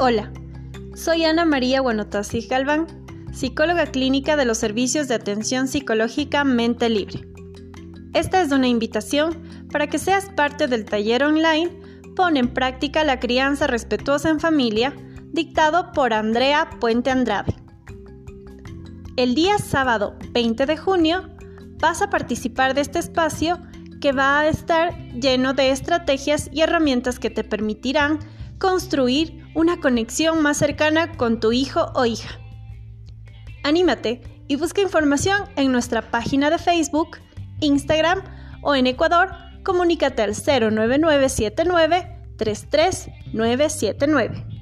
Hola, soy Ana María Guanotasi Galván, psicóloga clínica de los servicios de atención psicológica Mente Libre. Esta es una invitación para que seas parte del taller online Pon en práctica la crianza respetuosa en familia, dictado por Andrea Puente Andrade. El día sábado 20 de junio vas a participar de este espacio que va a estar lleno de estrategias y herramientas que te permitirán construir una conexión más cercana con tu hijo o hija. Anímate y busca información en nuestra página de Facebook, Instagram o en Ecuador, comunícate al 09979 33979.